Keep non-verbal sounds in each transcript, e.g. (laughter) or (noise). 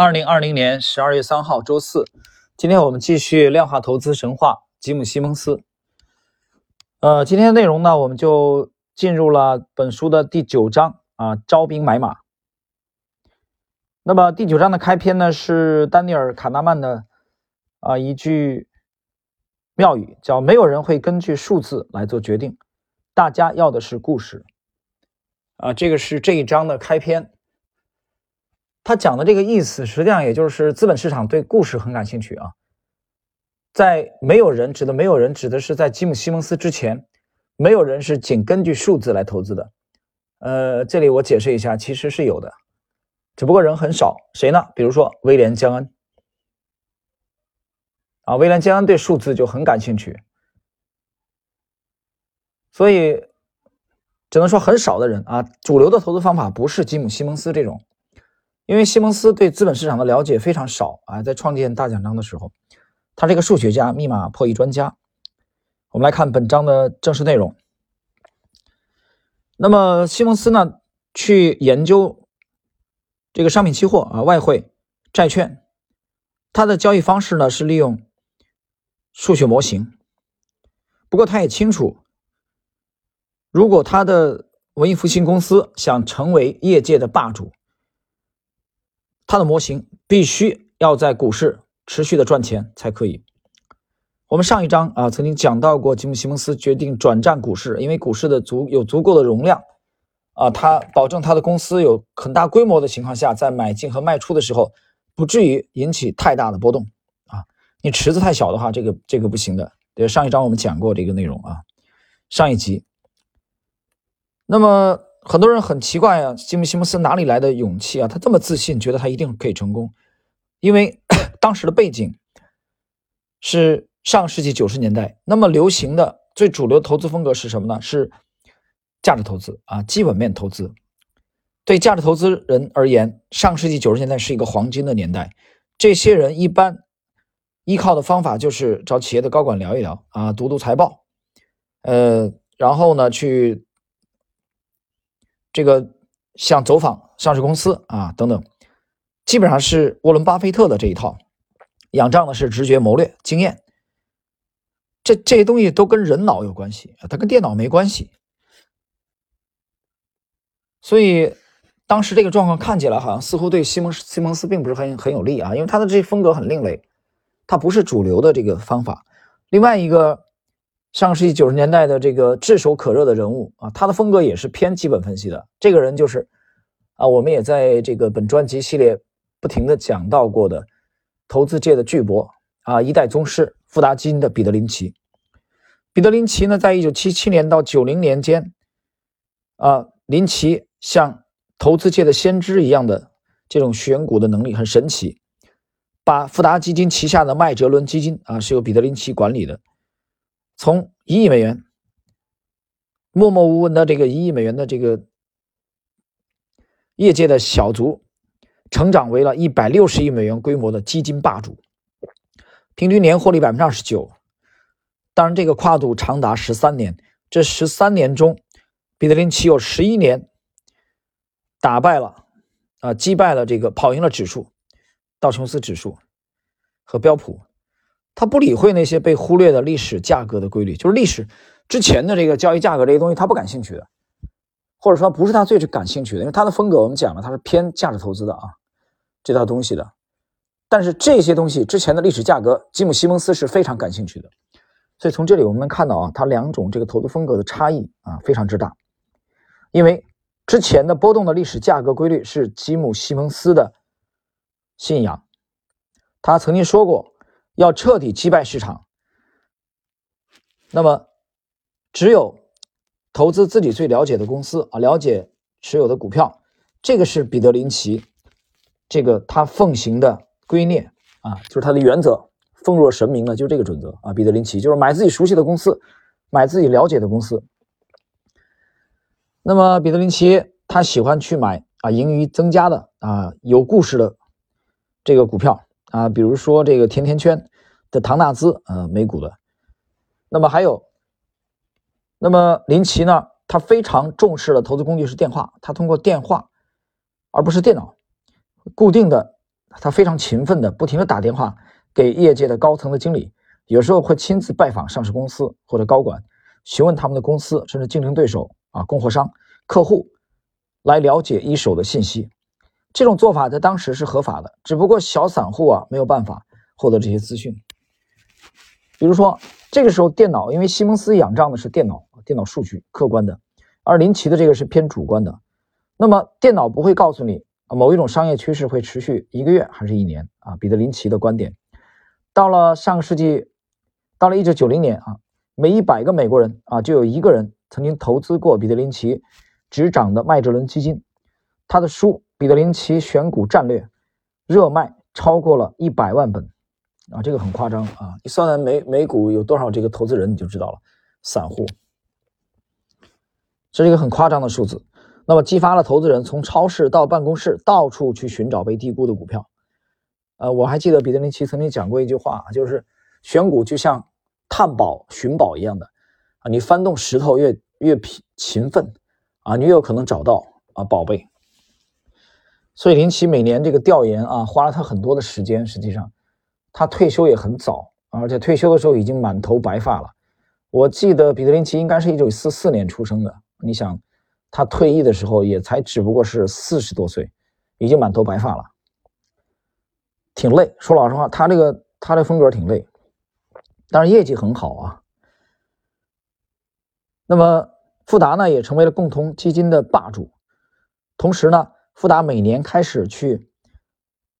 二零二零年十二月三号，周四。今天我们继续量化投资神话吉姆·西蒙斯。呃，今天的内容呢，我们就进入了本书的第九章啊，招兵买马。那么第九章的开篇呢，是丹尼尔·卡纳曼的啊一句妙语，叫“没有人会根据数字来做决定，大家要的是故事”。啊，这个是这一章的开篇。他讲的这个意思，实际上也就是资本市场对故事很感兴趣啊。在没有人指的没有人指的是在吉姆·西蒙斯之前，没有人是仅根据数字来投资的。呃，这里我解释一下，其实是有的，只不过人很少。谁呢？比如说威廉·江恩啊，威廉·江恩对数字就很感兴趣，所以只能说很少的人啊。主流的投资方法不是吉姆·西蒙斯这种。因为西蒙斯对资本市场的了解非常少啊，在创建大奖章的时候，他是一个数学家、密码破译专家。我们来看本章的正式内容。那么西蒙斯呢，去研究这个商品期货啊、外汇、债券，他的交易方式呢是利用数学模型。不过他也清楚，如果他的文艺复兴公司想成为业界的霸主，它的模型必须要在股市持续的赚钱才可以。我们上一章啊曾经讲到过，吉姆·西蒙斯决定转战股市，因为股市的足有足够的容量啊，他保证他的公司有很大规模的情况下，在买进和卖出的时候不至于引起太大的波动啊。你池子太小的话，这个这个不行的。对，上一章我们讲过这个内容啊，上一集。那么。很多人很奇怪啊，吉姆·西蒙斯哪里来的勇气啊？他这么自信，觉得他一定可以成功。因为 (coughs) 当时的背景是上世纪九十年代，那么流行的最主流投资风格是什么呢？是价值投资啊，基本面投资。对价值投资人而言，上世纪九十年代是一个黄金的年代。这些人一般依靠的方法就是找企业的高管聊一聊啊，读读财报，呃，然后呢去。这个像走访上市公司啊等等，基本上是沃伦巴菲特的这一套，仰仗的是直觉、谋略、经验。这这些东西都跟人脑有关系，它跟电脑没关系。所以当时这个状况看起来好像似乎对西蒙西蒙斯并不是很很有利啊，因为他的这风格很另类，他不是主流的这个方法。另外一个。上世纪九十年代的这个炙手可热的人物啊，他的风格也是偏基本分析的。这个人就是啊，我们也在这个本专辑系列不停的讲到过的投资界的巨擘啊，一代宗师富达基金的彼得林奇。彼得林奇呢，在一九七七年到九零年间啊，林奇像投资界的先知一样的这种选股的能力很神奇，把富达基金旗下的麦哲伦基金啊，是由彼得林奇管理的。从一亿美元默默无闻的这个一亿美元的这个业界的小卒，成长为了一百六十亿美元规模的基金霸主，平均年获利百分之二十九。当然，这个跨度长达十三年。这十三年中，彼得林奇有十一年打败了啊，击败了这个跑赢了指数，道琼斯指数和标普。他不理会那些被忽略的历史价格的规律，就是历史之前的这个交易价格这些东西，他不感兴趣的，或者说不是他最感兴趣的，因为他的风格我们讲了，他是偏价值投资的啊，这套东西的。但是这些东西之前的历史价格，吉姆·西蒙斯是非常感兴趣的，所以从这里我们能看到啊，他两种这个投资风格的差异啊非常之大，因为之前的波动的历史价格规律是吉姆·西蒙斯的信仰，他曾经说过。要彻底击败市场，那么只有投资自己最了解的公司啊，了解持有的股票，这个是彼得林奇这个他奉行的圭臬啊，就是他的原则，奉若神明的，就是这个准则啊。彼得林奇就是买自己熟悉的公司，买自己了解的公司。那么彼得林奇他喜欢去买啊盈余增加的啊有故事的这个股票。啊，比如说这个甜甜圈的唐纳兹，呃，美股的。那么还有，那么林奇呢，他非常重视的投资工具是电话，他通过电话，而不是电脑，固定的他非常勤奋的，不停的打电话给业界的高层的经理，有时候会亲自拜访上市公司或者高管，询问他们的公司甚至竞争对手啊、供货商、客户，来了解一手的信息。这种做法在当时是合法的，只不过小散户啊没有办法获得这些资讯。比如说，这个时候电脑，因为西蒙斯仰仗的是电脑、电脑数据客观的，而林奇的这个是偏主观的。那么电脑不会告诉你啊某一种商业趋势会持续一个月还是一年啊？彼得林奇的观点，到了上个世纪，到了一九九零年啊，每一百个美国人啊就有一个人曾经投资过彼得林奇执掌的麦哲伦基金，他的书。彼得林奇选股战略热卖超过了一百万本啊，这个很夸张啊！你算算美美股有多少这个投资人，你就知道了。散户，这是一个很夸张的数字。那么激发了投资人从超市到办公室到处去寻找被低估的股票。呃，我还记得彼得林奇曾经讲过一句话，就是选股就像探宝寻宝一样的啊，你翻动石头越越勤勤奋啊，你越有可能找到啊宝贝。所以林奇每年这个调研啊，花了他很多的时间。实际上，他退休也很早，而且退休的时候已经满头白发了。我记得彼得林奇应该是一九四四年出生的。你想，他退役的时候也才只不过是四十多岁，已经满头白发了，挺累。说老实话，他这个他的风格挺累，但是业绩很好啊。那么富达呢，也成为了共同基金的霸主，同时呢。富达每年开始去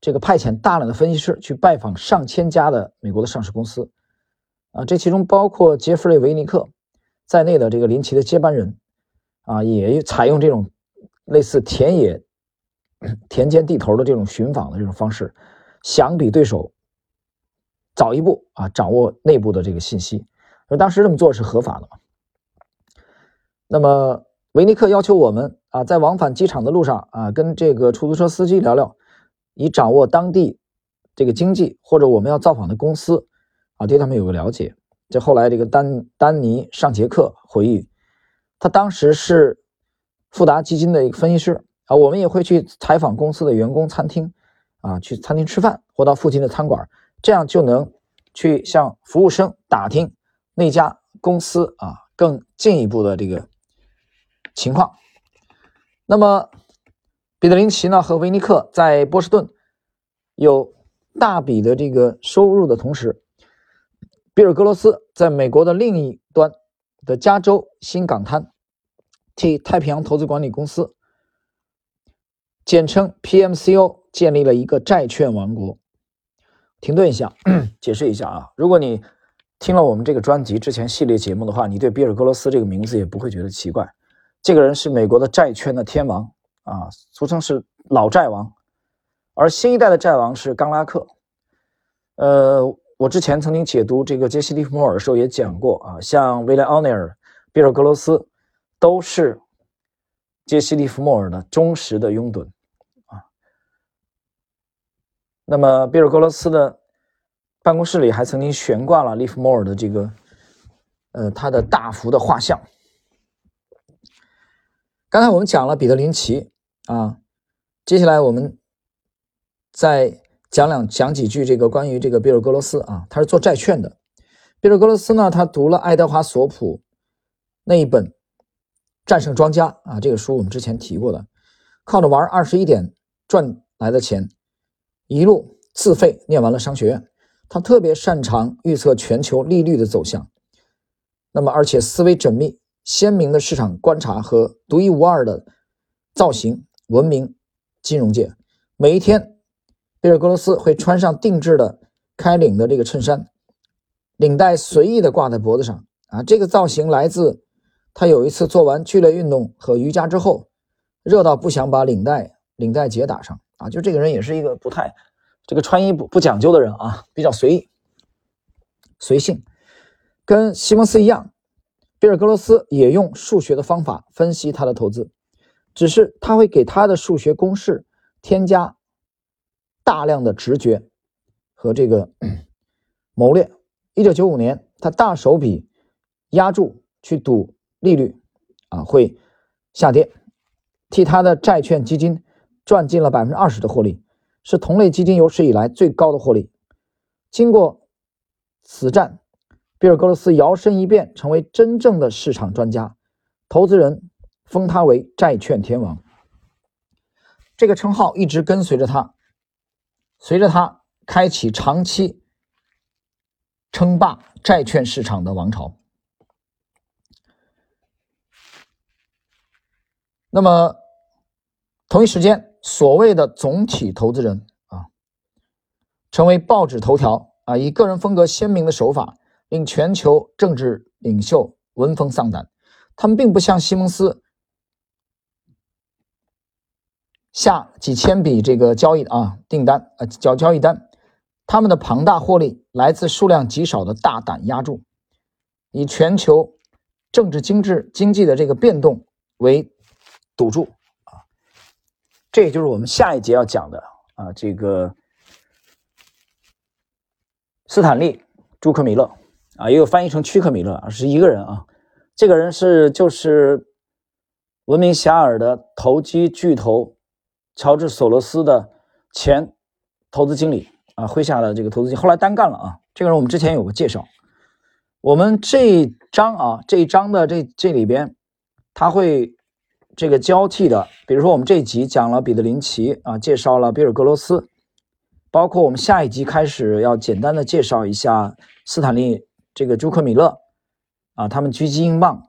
这个派遣大量的分析师去拜访上千家的美国的上市公司，啊，这其中包括杰弗瑞·维尼克在内的这个林奇的接班人，啊，也采用这种类似田野田间地头的这种寻访的这种方式，想比对手早一步啊，掌握内部的这个信息。而当时这么做是合法的嘛？那么。维尼克要求我们啊，在往返机场的路上啊，跟这个出租车司机聊聊，以掌握当地这个经济或者我们要造访的公司啊，对他们有个了解。这后来这个丹丹尼上节课回忆，他当时是富达基金的一个分析师啊，我们也会去采访公司的员工餐厅啊，去餐厅吃饭或到附近的餐馆，这样就能去向服务生打听那家公司啊更进一步的这个。情况，那么彼得林奇呢和维尼克在波士顿有大笔的这个收入的同时，比尔格罗斯在美国的另一端的加州新港滩替太平洋投资管理公司，简称 PMCO，建立了一个债券王国。停顿一下，(clears throat) 解释一下啊，如果你听了我们这个专辑之前系列节目的话，你对比尔格罗斯这个名字也不会觉得奇怪。这个人是美国的债券的天王啊，俗称是老债王，而新一代的债王是冈拉克。呃，我之前曾经解读这个杰西·利弗莫尔的时候也讲过啊，像威廉·奥尼尔、比尔·格罗斯都是杰西·利弗莫尔的忠实的拥趸啊。那么，比尔·格罗斯的办公室里还曾经悬挂了利弗莫尔的这个呃他的大幅的画像。刚才我们讲了彼得林奇啊，接下来我们再讲两讲几句这个关于这个比尔格罗斯啊，他是做债券的。比尔格罗斯呢，他读了爱德华索普那一本《战胜庄家》啊，这个书我们之前提过的，靠着玩二十一点赚来的钱，一路自费念完了商学院。他特别擅长预测全球利率的走向，那么而且思维缜密。鲜明的市场观察和独一无二的造型，闻名金融界。每一天，比尔·格罗斯会穿上定制的开领的这个衬衫，领带随意的挂在脖子上。啊，这个造型来自他有一次做完剧烈运动和瑜伽之后，热到不想把领带领带结打上。啊，就这个人也是一个不太这个穿衣不不讲究的人啊，比较随意随性，跟西蒙斯一样。比尔·格罗斯也用数学的方法分析他的投资，只是他会给他的数学公式添加大量的直觉和这个 (clears throat) 谋略。一九九五年，他大手笔压住去赌利率啊会下跌，替他的债券基金赚进了百分之二十的获利。是同类基金有史以来最高的获利。经过此战，比尔·格罗斯摇身一变成为真正的市场专家，投资人封他为“债券天王”。这个称号一直跟随着他，随着他开启长期称霸债券市场的王朝。那么，同一时间，所谓的总体投资人啊，成为报纸头条啊，以个人风格鲜明的手法，令全球政治领袖闻风丧胆。他们并不像西蒙斯。下几千笔这个交易啊订单啊交交易单，他们的庞大获利来自数量极少的大胆压注，以全球政治经济经济的这个变动为赌注啊，这也就是我们下一节要讲的啊这个斯坦利·朱克米勒啊，也有翻译成屈克米勒，是一个人啊，这个人是就是闻名遐迩的投机巨头。乔治·索罗斯的前投资经理啊，麾下的这个投资经理，后来单干了啊。这个人我们之前有过介绍。我们这一章啊，这一章的这这里边，他会这个交替的。比如说，我们这一集讲了彼得林奇啊，介绍了比尔·格罗斯，包括我们下一集开始要简单的介绍一下斯坦利这个朱克米勒啊，他们狙击英镑，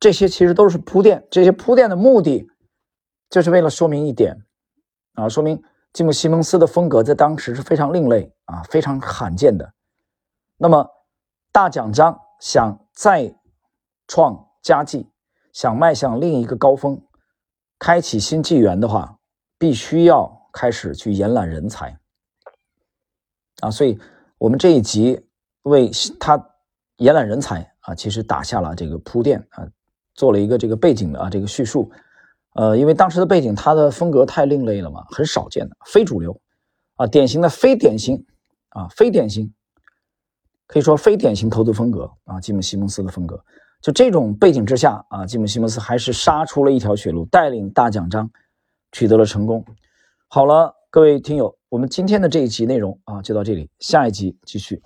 这些其实都是铺垫。这些铺垫的目的，就是为了说明一点。啊，说明吉姆·西蒙斯的风格在当时是非常另类啊，非常罕见的。那么，大奖章想再创佳绩，想迈向另一个高峰，开启新纪元的话，必须要开始去延揽人才啊。所以，我们这一集为他延揽人才啊，其实打下了这个铺垫啊，做了一个这个背景的啊这个叙述。呃，因为当时的背景，他的风格太另类了嘛，很少见的非主流，啊，典型的非典型，啊，非典型，可以说非典型投资风格啊，吉姆·西蒙斯的风格。就这种背景之下啊，吉姆·西蒙斯还是杀出了一条血路，带领大奖章取得了成功。好了，各位听友，我们今天的这一集内容啊，就到这里，下一集继续。